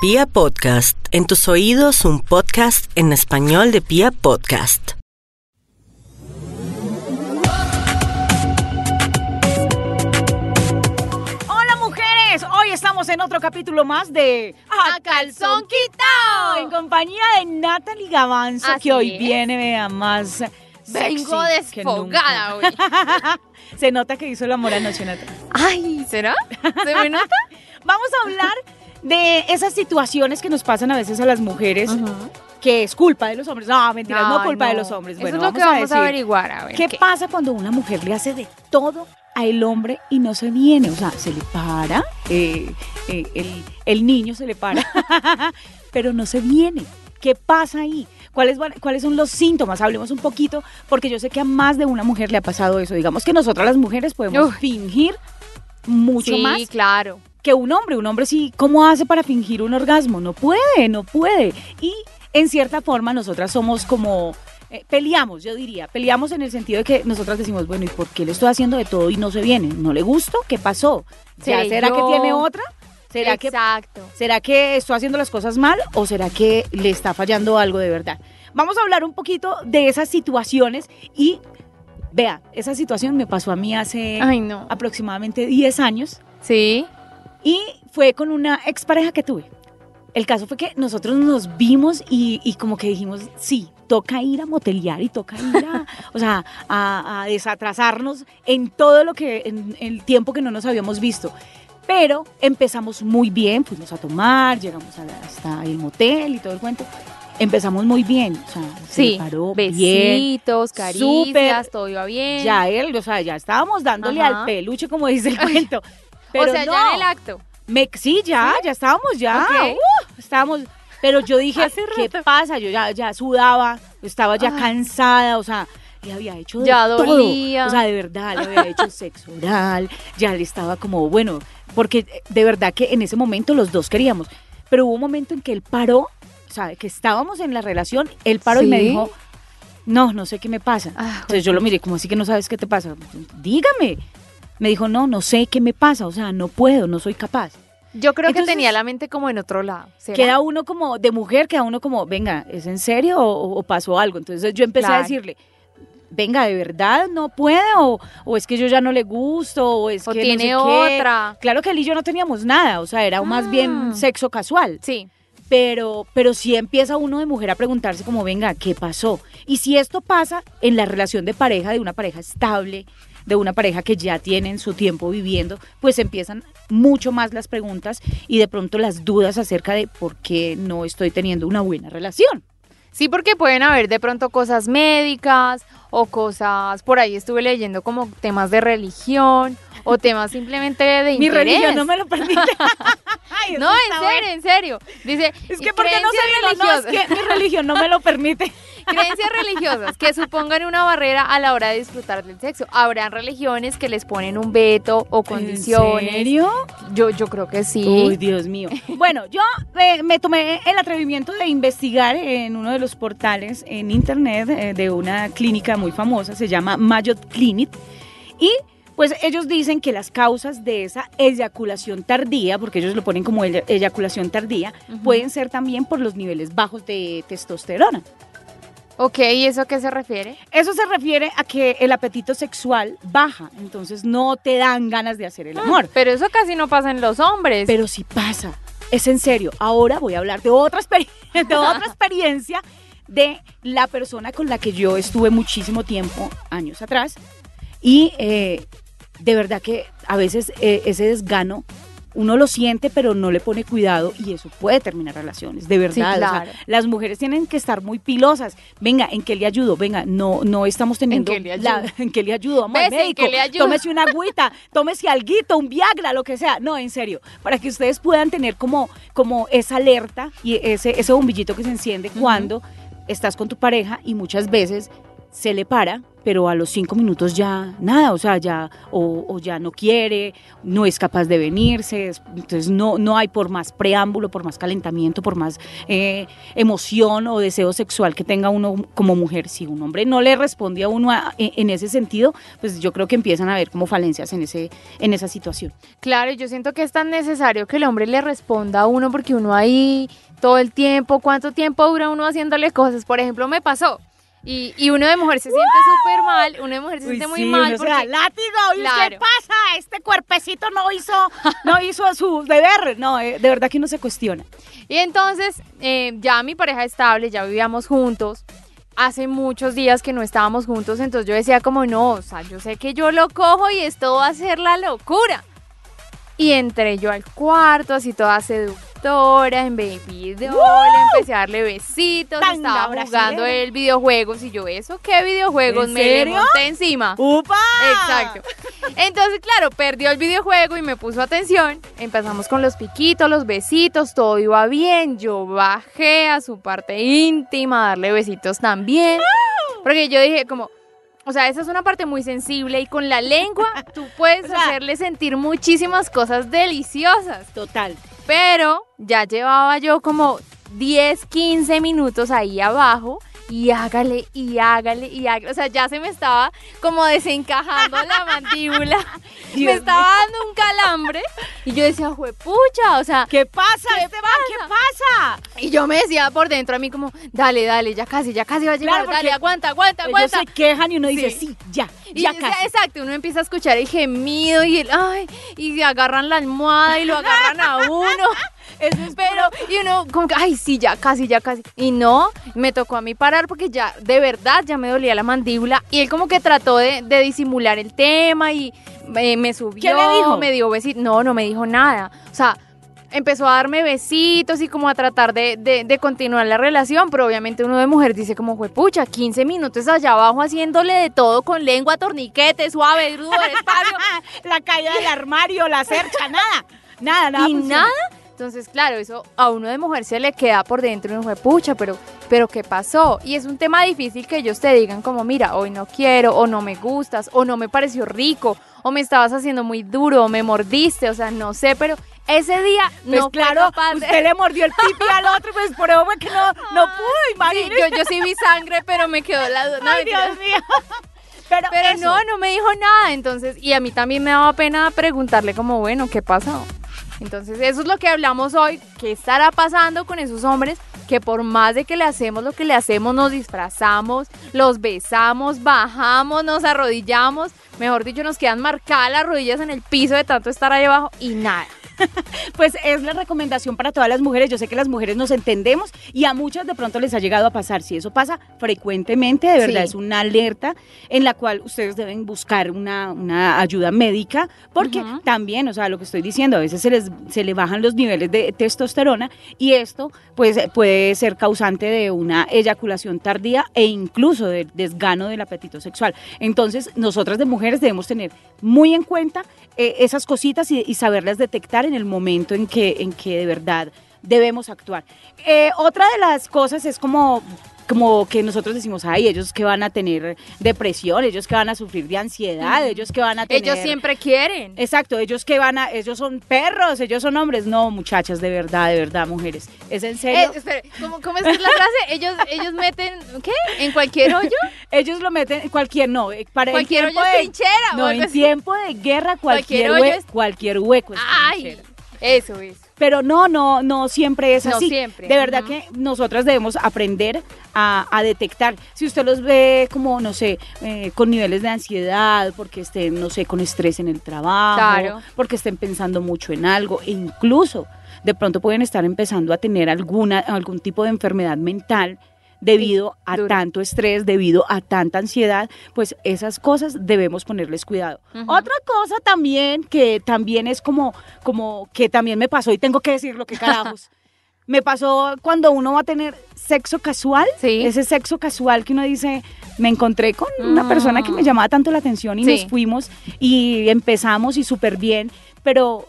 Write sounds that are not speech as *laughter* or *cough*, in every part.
Pia Podcast, en tus oídos un podcast en español de Pia Podcast. Hola mujeres, hoy estamos en otro capítulo más de A Calzón Quitao. en compañía de Natalie Gavanzo Así que hoy es. viene vea, más sexy Vengo que desfogada hoy. nunca. *laughs* Se nota que hizo el amor anoche Natalie. Ay, ¿será? ¿Se me nota? *laughs* Vamos a hablar de esas situaciones que nos pasan a veces a las mujeres que es culpa de los hombres. No, mentiras, no, Ay, culpa de no. los hombres. Eso Bueno, es lo que vamos a vamos a, averiguar. A ver, ¿Qué, pasa cuando una mujer le hace de todo a el hombre y no se viene? O sea, se le para, eh, eh, el, el niño se le para, *laughs* pero no se viene. ¿Qué pasa ahí? ¿Cuáles, ¿Cuáles son los síntomas? Hablemos un poquito, porque yo sé que a más de una mujer le ha pasado eso. Digamos que nosotras las mujeres podemos Uf. fingir mucho sí, más claro. Que un hombre. Un hombre sí, ¿cómo hace para fingir un orgasmo? No puede, no puede. Y en cierta forma nosotras somos como... eh, peleamos, yo diría, peleamos en el sentido de que nosotras decimos, bueno, ¿y por qué le estoy haciendo de todo y no se viene? ¿No le gusto? ¿Qué pasó? ¿Será que tiene otra? ¿Será que, Exacto. ¿Será que estoy haciendo las cosas mal o será que le está fallando algo de verdad? Vamos a hablar un poquito de esas situaciones y vea, esa situación me pasó a mí hace Ay, no. aproximadamente 10 años. Sí. Y fue con una expareja que tuve. El caso fue que nosotros nos vimos y, y como que dijimos, sí, toca ir a motelear y toca ir a, *laughs* o sea, a, a desatrasarnos en todo lo que, en, el tiempo que no nos habíamos visto. Pero empezamos muy bien, fuimos a tomar, llegamos a la- hasta el motel y todo el cuento. Empezamos muy bien, o sea, se paró bien. Besitos, caricias, súper. todo iba bien. Ya él, o sea, ya estábamos dándole Ajá. al peluche, como dice el cuento. Pero o sea, no. ya en el acto. Me, sí, ya, ya estábamos, ya. Ok. uh, estábamos. Pero yo dije, ¿qué pasa? Yo ya, ya sudaba, estaba ya Ay. cansada, o sea, le había hecho de Ya todo. dolía. O sea, de verdad, le había hecho sexo oral, ya le estaba como, bueno, porque de verdad que en ese momento los dos queríamos. Pero hubo un momento en que él paró, o sea, que estábamos en la relación, él paró y me dijo, no, no sé qué me pasa. Ah, Entonces yo lo miré, como así que no sabes qué te pasa? Dígame. Me dijo, no, no sé qué me pasa, o sea, no puedo, no soy capaz. Yo creo Entonces- que tenía la mente como en otro lado. ¿será? Queda uno como, de mujer, queda uno como, venga, ¿es en serio o, o pasó algo? Entonces yo empecé a decirle, venga, ¿de verdad no puede? O, o es que yo ya no le gusto, o es O que no tiene qué. otra. Claro que él y yo no teníamos nada, o sea, era más bien Ah. sexo casual. Sí. Pero, pero sí empieza uno de mujer a preguntarse como, venga, ¿qué pasó? Y si esto pasa en la relación de pareja, de una pareja estable, de una pareja que ya tienen su tiempo viviendo, pues empiezan mucho más las preguntas y de pronto las dudas acerca de por qué no estoy teniendo una buena relación. Sí, porque pueden haber de pronto cosas médicas o cosas, por ahí estuve leyendo como temas de religión o temas simplemente de Mi interés. religión no me lo permite. Ay, No, en serio, bueno. en serio. Dice, Es *laughs* que porque no vino, no, es que mi religión no me lo permite. Creencias religiosas que supongan una barrera a la hora de disfrutar del sexo. Habrán religiones que les ponen un veto o condiciones. ¿En serio? Yo, yo creo que sí. Uy, Dios mío. Bueno, yo eh, me tomé el atrevimiento de investigar en uno de los portales en internet eh, de una clínica muy famosa, se llama Mayot Clinic, y pues ellos dicen que las causas de esa eyaculación tardía, porque ellos lo ponen como ey- eyaculación tardía, pueden ser también por los niveles bajos de testosterona. Ok, ¿y eso a qué se refiere? Eso se refiere a que el apetito sexual baja, entonces no te dan ganas de hacer el amor. Pero eso casi no pasa en los hombres. Pero sí pasa. Es en serio. Ahora voy a hablar de otra, experi- *laughs* de otra *laughs* experiencia de la persona con la que yo estuve muchísimo tiempo, años atrás. Y eh, de verdad que a veces eh, ese desgano uno lo siente, pero no le pone cuidado y eso puede terminar relaciones, de verdad. Sí, O sea, claro. las mujeres tienen que estar muy pilosas. Venga, ¿en qué le ayudo? Venga, no, no estamos teniendo... qué le la- ayudo? *laughs* ¿En qué le ayudo? Vamos al ¿en médico. le ayudo? Tómese una agüita, *laughs* tómese alguito, un Viagra, lo que sea. No, en serio, para que ustedes puedan tener como, como esa alerta y ese, ese bombillito que se enciende cuando estás con tu pareja y muchas veces se le para, pero a los cinco minutos ya nada, o sea, ya o, ya no quiere, no es capaz de venirse, es- entonces no, no hay por más preámbulo, por más calentamiento, por más eh, emoción o deseo sexual que tenga uno como mujer. Si un hombre no le responde a uno en, en ese sentido, pues yo creo que empiezan a haber como falencias en, ese, en esa situación. Claro, yo siento que es tan necesario que el hombre le responda a uno porque uno ahí todo el tiempo, ¿cuánto tiempo dura uno haciéndole cosas? Por ejemplo, me pasó. Y, y uno de mujer se siente súper mal, uno de mujer se siente muy mal porque látigo, ¿y Claro. qué pasa? Este cuerpecito no hizo, no hizo su deber. No, eh, de verdad que uno se cuestiona. Y entonces, eh, ya mi pareja estable, ya vivíamos juntos. Hace muchos días que no estábamos juntos, entonces yo decía como, no, o sea, yo sé que yo lo cojo y esto va a ser la locura. Y entré yo al cuarto, así toda en baby doll, empecé a darle besitos, Tanga estaba jugando el videojuegos y yo, ¿eso qué videojuegos? ¿En Me le serio? monté encima. ¡Upa! Exacto. Entonces, claro, perdió el videojuego y me puso atención. Empezamos con los piquitos, los besitos, todo iba bien. Yo bajé a su parte íntima a darle besitos también. Porque yo dije como, o sea, esa es una parte muy sensible y con la lengua tú puedes *laughs* O sea- hacerle sentir muchísimas cosas deliciosas. Total. Pero ya llevaba yo como 10, 15 minutos ahí abajo y hágale y hágale y hágale. O sea, ya se me estaba como desencajando la *laughs* mandíbula. me Dios estaba dando un calambre y yo decía, juepucha, o sea, ¿Qué pasa, ¿Qué Esteban? ¿Qué pasa? y yo me decía por dentro a mí como, dale, dale, ya casi, ya casi va a llegar, Claro, dale, porque aguanta, aguanta, Ellos aguanta. se quejan y uno dice, Sí. sí, ya, Y ya casi. exacto, uno empieza a escuchar el gemido y el ay, y agarran la almohada y lo agarran a *laughs* uno. Eso es Pero, y uno como que, ay, sí, ya casi, ya casi. Y no, me tocó a mí parar porque ya, de verdad, ya me dolía la mandíbula. Y él como que trató de, de disimular el tema y eh, me subió, ¿Qué le dijo? me dio besitos. No, no me dijo nada. O sea, empezó a darme besitos y como a tratar de, de- de continuar la relación, pero obviamente uno de mujer dice como, pucha, 15 minutos allá abajo haciéndole de todo con lengua, torniquete, suave, duro, despacio. *laughs* la caída del armario, la cercha, nada. Nada, nada. y funciona. nada. Entonces, claro, eso a uno de mujer se le queda por dentro y uno fue, pucha, pero, pero ¿qué pasó? Y es un tema difícil que ellos te digan como, mira, hoy no quiero, o no me gustas, o no me pareció rico, o me estabas haciendo muy duro, o me mordiste, o sea, no sé, pero ese día Pues no claro, usted le mordió el pipi al otro, pues por eso fue que no, no pudo, Sí, yo, yo sí vi sangre, pero me quedó la duda. No, Ay. Dios mío. *laughs* Pero, Pero no, no me dijo nada. Entonces, y a mí también me daba pena preguntarle como, bueno, ¿qué pasó? Entonces, eso es lo que hablamos hoy. ¿Qué estará pasando con esos hombres que por más de que le hacemos lo que le hacemos, nos disfrazamos, los besamos, bajamos, nos arrodillamos? Mejor dicho, nos quedan marcadas las rodillas en el piso de tanto estar ahí abajo y nada. *laughs* Pues es la recomendación para todas las mujeres. Yo sé que las mujeres nos entendemos y a muchas de pronto les ha llegado a pasar. Si eso pasa frecuentemente, de verdad Sí. es una alerta en la cual ustedes deben buscar una, una ayuda médica, porque también, o sea, lo que estoy diciendo, a veces se les se le bajan los niveles de testosterona y esto pues puede ser causante de una eyaculación tardía e incluso del desgano del apetito sexual. Entonces, nosotras de mujeres debemos tener muy en cuenta eh, esas cositas y, saberlas detectar en el momento en que, en que de verdad debemos actuar. Eh, otra de las cosas es como como que nosotros decimos, ay, ellos que van a tener depresión, ellos que van a sufrir de ansiedad, ellos que van a tener... Ellos siempre quieren. Exacto, ellos que van a, ellos son perros, ellos son hombres. No, muchachas, de verdad, de verdad, mujeres. ¿Es en Eh, serio? espere, ¿cómo, cómo es es la frase? Ellos, ellos meten, ¿qué? ¿En cualquier hoyo? *laughs* Ellos lo meten en cualquier, no, eh, para Cualquier hoyo es de- trinchera. o No, en así. tiempo de guerra cualquier, Cualquier hoyo hue- es- cualquier hueco es Ay, trinchera. eso es. Pero no, no, no siempre es No así. siempre, De verdad que nosotras debemos aprender a, a detectar. Si usted los ve como, no sé, eh, con niveles de ansiedad, porque estén, no sé, con estrés en el trabajo, Claro. porque estén pensando mucho en algo, e incluso de pronto pueden estar empezando a tener alguna, algún tipo de enfermedad mental debido a duro. tanto estrés, debido a tanta ansiedad, pues esas cosas debemos ponerles cuidado. Otra cosa también que también es como, como que también me pasó y tengo que decirlo, que carajos. *laughs* me pasó cuando uno va a tener sexo casual, Sí. ese sexo casual que uno dice, me encontré con una Mm. persona que me llamaba tanto la atención y Sí. nos fuimos y empezamos y súper bien, pero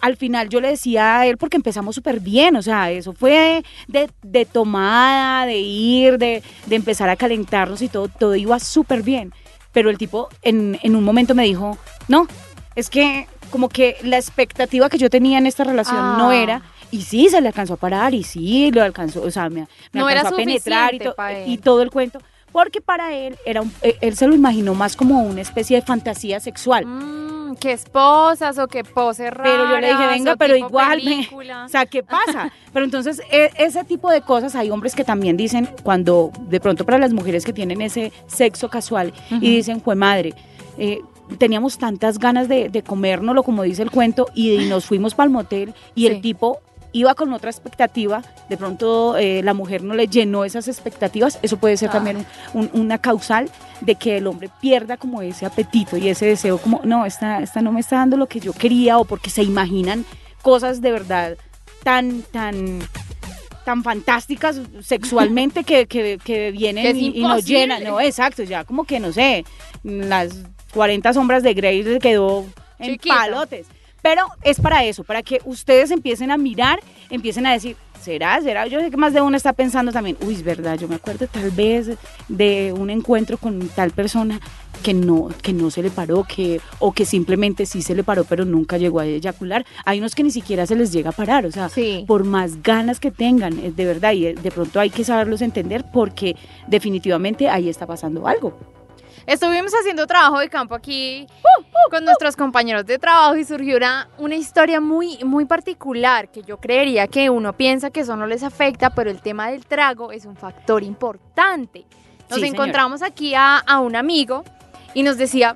al final yo le decía a él, porque empezamos súper bien, o sea, eso fue de, de tomada, de ir, de, de empezar a calentarnos y todo, todo iba súper bien. Pero el tipo en, en un momento me dijo, no, es que como que la expectativa que yo tenía en esta relación no Ah. era. Y sí, se le alcanzó a parar y sí, lo alcanzó, o sea, me, me No era alcanzó a penetrar y, to- todo el cuento. Porque para él, era un- eh, él se lo imaginó más como una especie de fantasía sexual. Mm, que esposas o que poses raras. Pero yo le dije, venga, pero igual, me- o sea, ¿qué pasa? *laughs* Pero entonces, e- ese tipo de cosas, hay hombres que también dicen, cuando de pronto para las mujeres que tienen ese sexo casual y dicen, fue madre, eh, teníamos tantas ganas de, de comérnoslo, como dice el cuento, y, y nos fuimos para el motel y Sí. el tipo iba con otra expectativa, de pronto eh, la mujer no le llenó esas expectativas, eso puede ser Ah. también un- un- una causal de que el hombre pierda como ese apetito y ese deseo como, no, esta, esta no me está dando lo que yo quería o porque se imaginan cosas de verdad tan, tan tan fantásticas sexualmente que, que, que vienen Que y, y nos llenan, no, exacto, ya como que no sé, las 40 sombras de Grey le quedó en Chiquita. palotes. Pero es para eso, para que ustedes empiecen a mirar, empiecen a decir, ¿será? ¿Será? Yo sé que más de uno está pensando también, uy, es verdad, yo me acuerdo tal vez de un encuentro con tal persona que no, que no se le paró, que, o que simplemente sí se le paró, pero nunca llegó a eyacular. Hay unos que ni siquiera se les llega a parar, o sea, Sí. por más ganas que tengan, eh, de verdad, y eh, de pronto hay que saberlos entender porque definitivamente ahí está pasando algo. Estuvimos haciendo trabajo de campo aquí con nuestros compañeros de trabajo y surgió una, una historia muy, muy particular que yo creería que uno piensa que eso no les afecta, pero el tema del trago es un factor importante. Nos Sí, encontramos aquí a, a un amigo y nos decía,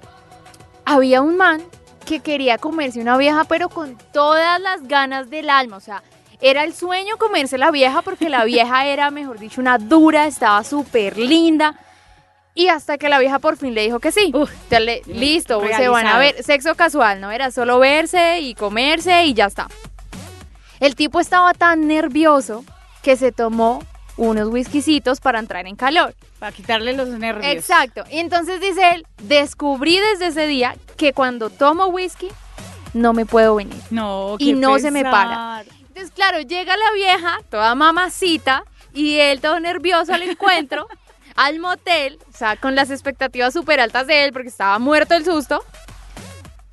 había un man que quería comerse una vieja, pero con todas las ganas del alma, o sea, era el sueño comerse la vieja porque la vieja era, mejor dicho, una dura, estaba súper linda. Y hasta que la vieja por fin le dijo que sí. Uf, Ya le- listo, se van a ver. Sexo casual, ¿no? Era solo verse y comerse y ya está. El tipo estaba tan nervioso que se tomó unos whiskycitos para entrar en calor. para quitarle los nervios. Exacto. Y entonces dice él, descubrí desde ese día que cuando tomo whisky no me puedo venir. No, Y qué no se me para. Entonces, claro, llega la vieja, toda mamacita, y él todo nervioso al encuentro, *laughs* al motel, o sea, con las expectativas súper altas de él, porque estaba muerto el susto.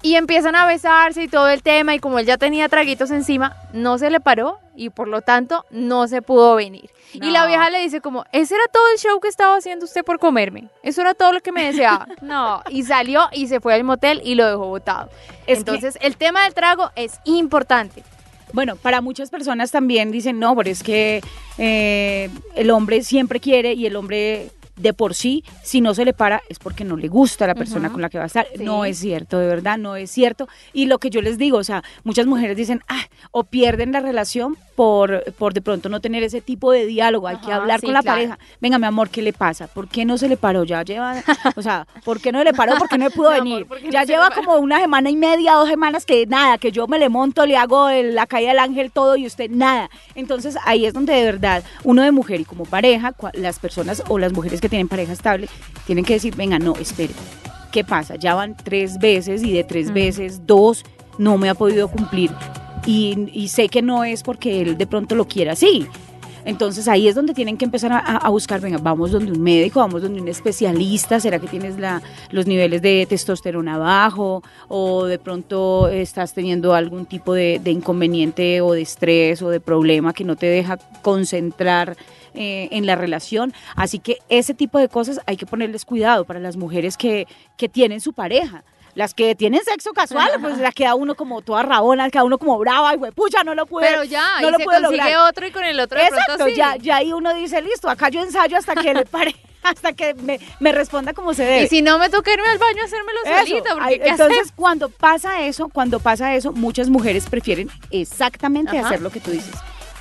Y empiezan a besarse y todo el tema, y como él ya tenía traguitos encima, no se le paró y por lo tanto no se pudo venir. Y la vieja le dice como, ese era todo el show que estaba haciendo usted por comerme. Eso era todo lo que me deseaba. *laughs* No, y salió y se fue al motel y lo dejó botado. Es que- Entonces, el tema del trago es importante. Bueno, para muchas personas también dicen, no, pero es que eh, el hombre siempre quiere y el hombre de por sí, si no se le para, es porque no le gusta la persona con la que va a estar. Sí. No es cierto, de verdad, no es cierto. Y lo que yo les digo, o sea, muchas mujeres dicen, ah, o pierden la relación por, por de pronto no tener ese tipo de diálogo. Hay que hablar sí, con la claro. pareja. Venga, mi amor, ¿qué le pasa? ¿Por qué no se le paró? Ya lleva, o sea, ¿por qué no le paró? ¿Por qué no pudo *laughs* Mi amor, venir? ¿por qué no ya le lleva como una semana y media, dos semanas que nada, que yo me le monto, le hago el- la caída del ángel todo y usted nada. Entonces ahí es donde de verdad uno de mujer y como pareja, las personas o las mujeres que tienen pareja estable tienen que decir, venga, no, espere, ¿qué pasa? Ya van tres veces y de tres Mm. veces, dos no me ha podido cumplir. Y, y sé que no es porque él de pronto lo quiera así. Entonces ahí es donde tienen que empezar a, buscar, venga, vamos donde un médico, vamos donde un especialista, ¿será que tienes la, los niveles de testosterona bajo o de pronto estás teniendo algún tipo de, de inconveniente o de estrés o de problema que no te deja concentrar eh, en la relación? Así que ese tipo de cosas hay que ponerles cuidado para las mujeres que, que tienen su pareja. Las que tienen sexo casual, pues la queda uno como toda rabona, queda uno como brava, y pucha, no lo pude. Pero ya, no y lo se pude consigue lograr. otro y con el otro de Exacto, pronto sí. ya, ya ahí uno dice, listo, acá yo ensayo hasta que le pare, *laughs* hasta que me, me responda como se debe. Y si no me toca irme al baño a hacérmelo Eso, solita, porque ay, ¿qué entonces cuando pasa eso, cuando pasa eso, muchas mujeres prefieren exactamente Ajá. hacer lo que tú dices.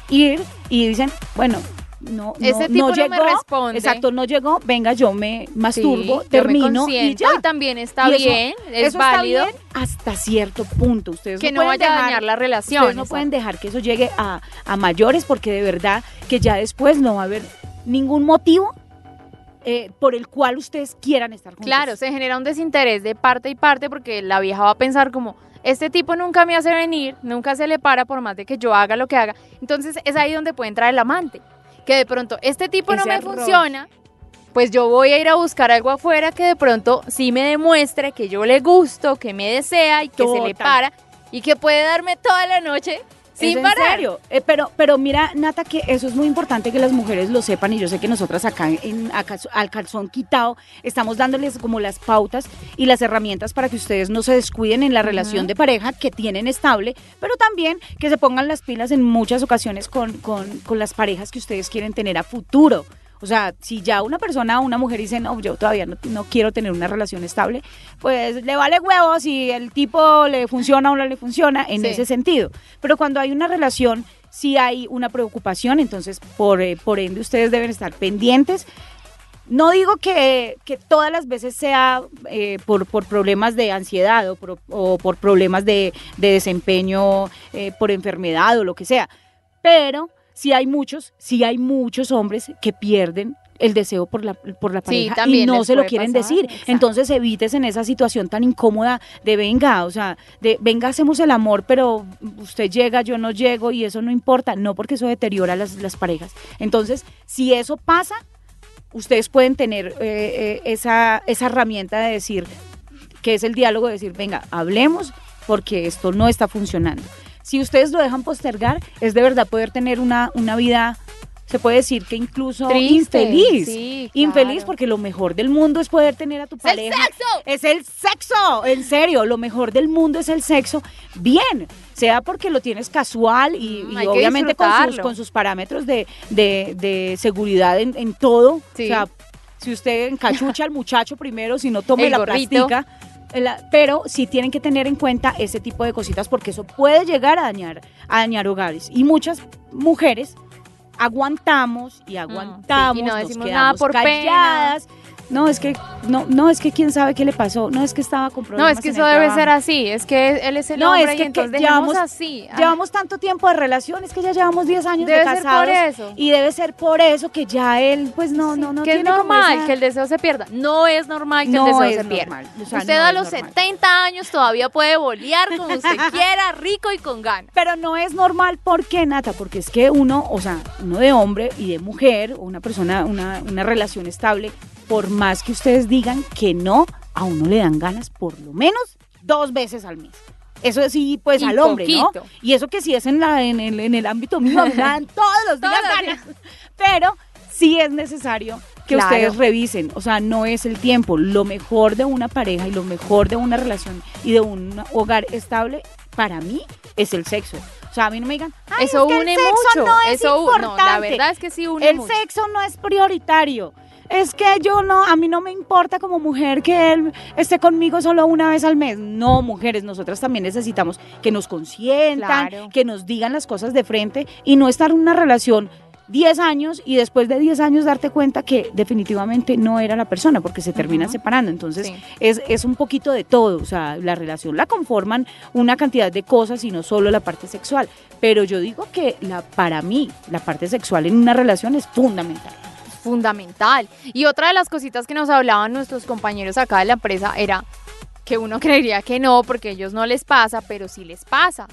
Ir y dicen, bueno, no, no, Ese tipo no llegó, me responde. exacto, no llegó, venga, yo me Sí, masturbo, yo me termino y ya. y también está Y eso- bien, es eso está válido. bien hasta cierto punto. Ustedes Que no pueden vaya a dejar- dañar la relación. Ustedes no exacto. pueden dejar que eso llegue a, a mayores porque de verdad que ya después no va a haber ningún motivo eh, por el cual ustedes quieran estar juntos. Claro, se genera un desinterés de parte y parte porque la vieja va a pensar como, este tipo nunca me hace venir, nunca se le para por más de que yo haga lo que haga. Entonces es ahí donde puede entrar el amante, que de pronto este tipo no me funciona, pues yo voy a ir a buscar algo afuera que de pronto sí me demuestre que yo le gusto, que me desea y que se le para y que puede darme toda la noche ¿Es sin en serio? Eh, pero, pero mira, Nata, que eso es muy importante que las mujeres lo sepan y yo sé que nosotras acá en, a calz- al calzón quitado estamos dándoles como las pautas y las herramientas para que ustedes no se descuiden en la relación de pareja que tienen estable, pero también que se pongan las pilas en muchas ocasiones con, con, con las parejas que ustedes quieren tener a futuro. O sea, si ya una persona, una mujer dice, no, yo todavía no, no quiero tener una relación estable, pues le vale huevo si el tipo le funciona o no le funciona en Sí. ese sentido. Pero cuando hay una relación, sí hay una preocupación, entonces por, eh, por ende ustedes deben estar pendientes. No digo que, que todas las veces sea eh, por, por problemas de ansiedad o por, o por problemas de, de desempeño, eh, por enfermedad o lo que sea, pero sí hay muchos, sí hay muchos hombres que pierden el deseo por la, por la Sí, pareja y no se lo quieren pasar, decir. exacto. Entonces evites en esa situación tan incómoda de venga, o sea, de venga, hacemos el amor, pero usted llega, yo no llego y eso no importa, no porque eso deteriora las, las parejas. Entonces, si eso pasa, ustedes pueden tener eh, eh, esa, esa herramienta de decir, que es el diálogo, de decir, venga, hablemos porque esto no está funcionando. Si ustedes lo dejan postergar, es de verdad poder tener una, una vida, se puede decir que incluso Triste, infeliz. sí, Infeliz porque lo mejor del mundo es poder tener a tu ¡Es el pareja. sexo! Es el sexo, en serio, lo mejor del mundo es el sexo. Bien, sea porque lo tienes casual y, Mm, y obviamente con sus, con sus parámetros de, de- de seguridad en, en todo. Sí. O sea, si usted encachucha al muchacho primero, si no tome El la gorrito. plastica. La- pero sí tienen que tener en cuenta ese tipo de cositas porque eso puede llegar a dañar, a dañar hogares. Y muchas mujeres aguantamos y aguantamos, Mm, sí, y no nos decimos quedamos nada por pena. No, es que no, no es que quién sabe qué le pasó, no es que estaba con No, es que eso debe trabajo. ser así, es que él es el No, hombre es que- y entonces llevamos- así. Llevamos tanto tiempo de relación, es que ya llevamos 10 años Debe de ser por casados. eso. Y debe ser por eso que ya él, pues no, no, no que es tiene como normal esa- que el deseo se pierda. No es normal que No el deseo es se pierda. normal, o sea, Usted no a es los normal. 70 años todavía puede bolear como *laughs* usted quiera, rico y con ganas. Pero no es normal, ¿por qué, Nata? Porque es que uno, o sea, uno de hombre y de mujer, o una persona, una, una relación estable, por más que ustedes digan que no, a uno le dan ganas por lo menos dos veces al mes. Eso sí, pues Y al hombre, poquito. ¿no? Y eso que sí es en, la, en, el, en el ámbito mío, me *laughs* dan todos los días Todos ganas. *laughs* Pero sí es necesario que Claro. ustedes revisen, o sea, no es el tiempo. Lo mejor de una pareja y lo mejor de una relación y de un hogar estable, para mí, es el sexo. O sea, a mí no me digan, "Ay, eso es que el une sexo mucho. no es eso no, la importante". verdad es que sí une el mucho. sexo no es prioritario. Es que yo no, a mí no me importa como mujer que él esté conmigo solo una vez al mes. No, mujeres, nosotras también necesitamos que nos consientan, Claro. que nos digan las cosas de frente y no estar en una relación 10 años y después de 10 años darte cuenta que definitivamente no era la persona porque se terminan Ujú. separando. Entonces Sí. es, es un poquito de todo. O sea, la relación la conforman una cantidad de cosas y no solo la parte sexual. Pero yo digo que la, para mí la parte sexual en una relación es fundamental. Fundamental. Y otra de las cositas que nos hablaban nuestros compañeros acá de la empresa era que uno *laughs* creería que no, porque a ellos no les pasa, pero sí les pasa.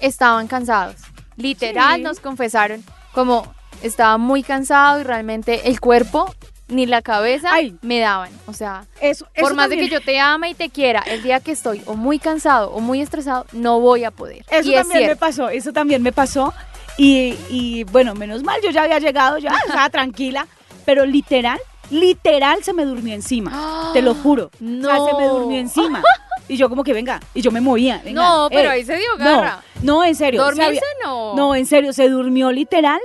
Estaban cansados. Literal Sí. nos confesaron como estaba muy cansado y realmente el cuerpo ni la cabeza Ay. me daban. O sea, Eso, por eso más de que yo te ame y te quiera, el día que estoy o muy cansado o muy estresado, no voy a poder. Eso y es también me pasó, eso también me pasó. Y, y, bueno, menos mal, yo ya había llegado, ya estaba tranquila, pero literal, literal se me durmió encima, te lo *gasps* juro. O sea, se me No. durmió encima. Y yo como que venga, y yo me movía. venga, No, pero eh. ahí se dio No, garra. no, en serio. se Dormirse había- no. No, en serio, se durmió literal,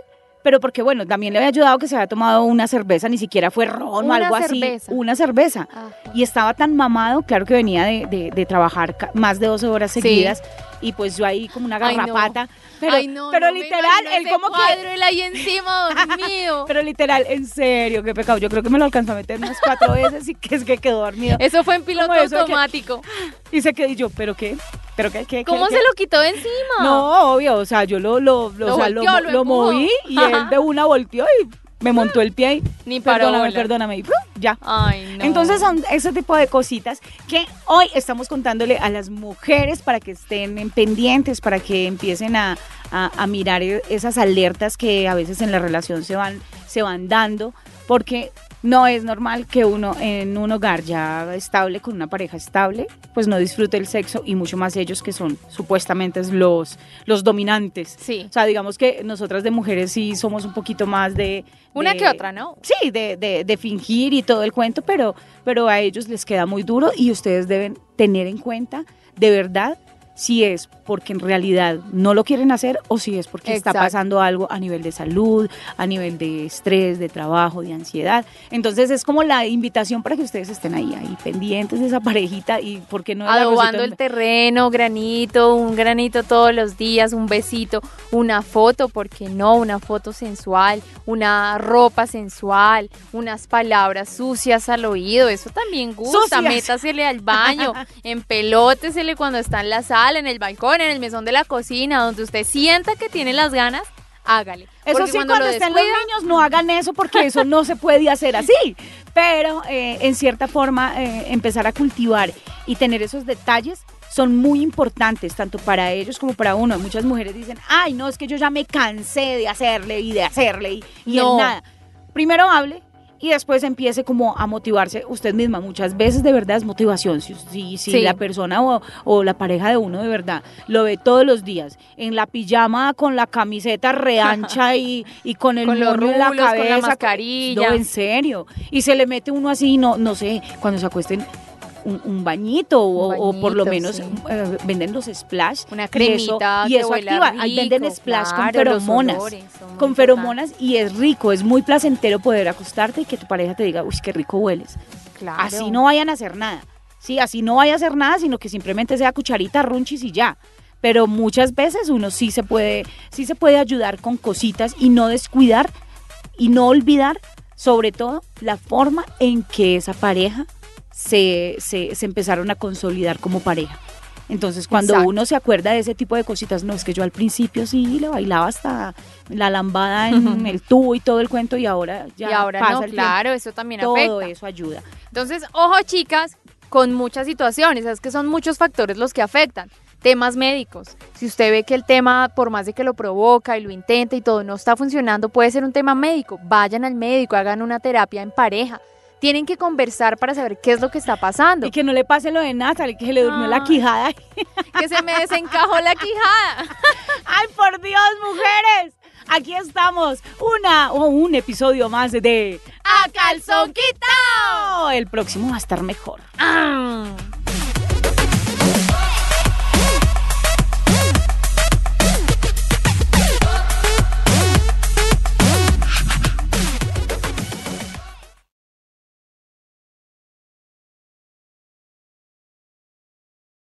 pero porque bueno, también le había ayudado que se había tomado una cerveza, ni siquiera fue ron o Una algo cerveza. así. Una cerveza. Ah, Y estaba tan mamado, claro que venía de, de- de trabajar más de 12 horas Sí. seguidas. Y pues yo ahí como una Ay, no. garrapata. Pero, Ay, no, pero no literal, él como que. cuadro, él ahí encima dormido. *laughs* Pero literal, en serio, qué pecado. Yo creo que me lo alcanzó a meter unas cuatro veces y que es que quedó dormido. Eso fue en piloto que- automático. *gasps* Y se quedó y yo, ¿pero qué? ¿Pero qué ¿Cómo se lo quitó de encima? No, obvio, o sea, yo lo, lo, lo, Lo o sea, lo, volteó, lo moví y él de una volteó y me montó el pie y *laughs* Ni para perdóname, bolas. perdóname. Y ya. Ay, no. Entonces son ese tipo de cositas que hoy estamos contándole a las mujeres para que estén en pendientes, para que empiecen a, a- a mirar e- esas alertas que a veces en la relación se van, se van dando, porque no es normal que uno en un hogar ya estable, con una pareja estable, pues no disfrute el sexo y mucho más ellos que son supuestamente los, los dominantes. Sí. O sea, digamos que nosotras de mujeres sí somos un poquito más de... Una de- que otra, ¿no? Sí, de, de- de fingir y todo el cuento, pero, pero a ellos les queda muy duro y ustedes deben tener en cuenta de verdad si es porque en realidad no lo quieren hacer o si es porque está pasando algo a nivel de salud, a nivel de estrés, de trabajo, de ansiedad. Entonces es como la invitación para que ustedes estén ahí, ahí pendientes de esa *laughs* parejita y porque no Adobando el en- terreno, granito, un granito todos los días, un besito, una foto, ¿por qué no? Una foto sensual, una ropa sensual, unas palabras sucias al oído, eso también gusta. Métasele al baño, *laughs* empelótesele cuando está en la en el balcón, en el mesón de la cocina, donde usted sienta que tiene las ganas, hágale. Eso Porque sí, cuando, lo estén los niños no hagan eso porque eso no se puede hacer *laughs* así. Pero eh, en cierta forma eh, empezar a cultivar y tener esos detalles son muy importantes, tanto para ellos como para uno. Muchas mujeres dicen, ay, no, es que yo ya me cansé de hacerle y de hacerle y, y No. en nada. Primero hable y después empiece como a motivarse usted misma. Muchas veces de verdad es motivación. Si, si, si Sí. la persona o, o la pareja de uno de verdad lo ve todos los días en la pijama con la camiseta reancha *laughs* y, y con el Con los en la rulos, con la cabeza. mascarilla. No, en serio. Y se le mete uno así, no, no sé, cuando se acuesten un, un bañito o, por lo menos sí. eh, venden los splash. una y eso- cremita y eso, activa. Ahí venden splash con claro, feromonas con feromonas y es rico, es muy placentero poder acostarte y que tu pareja te diga, uy, qué rico hueles. Claro. Así no vayan a hacer nada. Sí, así no vaya a hacer nada, sino que simplemente sea cucharita, runchis y ya. Pero muchas veces uno sí se puede, sí se puede ayudar con cositas y no descuidar y no olvidar, sobre todo, la forma en que esa pareja se, se, se empezaron a consolidar como pareja. Entonces, cuando Exacto. uno se acuerda de ese tipo de cositas, no, es que yo al principio sí le bailaba hasta la lambada en *laughs* el tubo y todo el cuento y ahora ya y ahora pasa no, el tiempo. claro, eso también Todo afecta. eso ayuda. Entonces, ojo chicas, con muchas situaciones, es que son muchos factores los que afectan. Temas médicos. Si usted ve que el tema, por más de que lo provoca y lo intenta y todo no está funcionando, puede ser un tema médico. Vayan al médico, hagan una terapia en pareja. Tienen que conversar para saber qué es lo que está pasando. Y que no le pase lo de Natalie, que se le durmió la quijada. *laughs* Que se me desencajó la quijada. *laughs* ¡Ay, por Dios, mujeres! Aquí estamos, una o un episodio más de ¡A calzón quitado! El próximo va a estar mejor. Ah.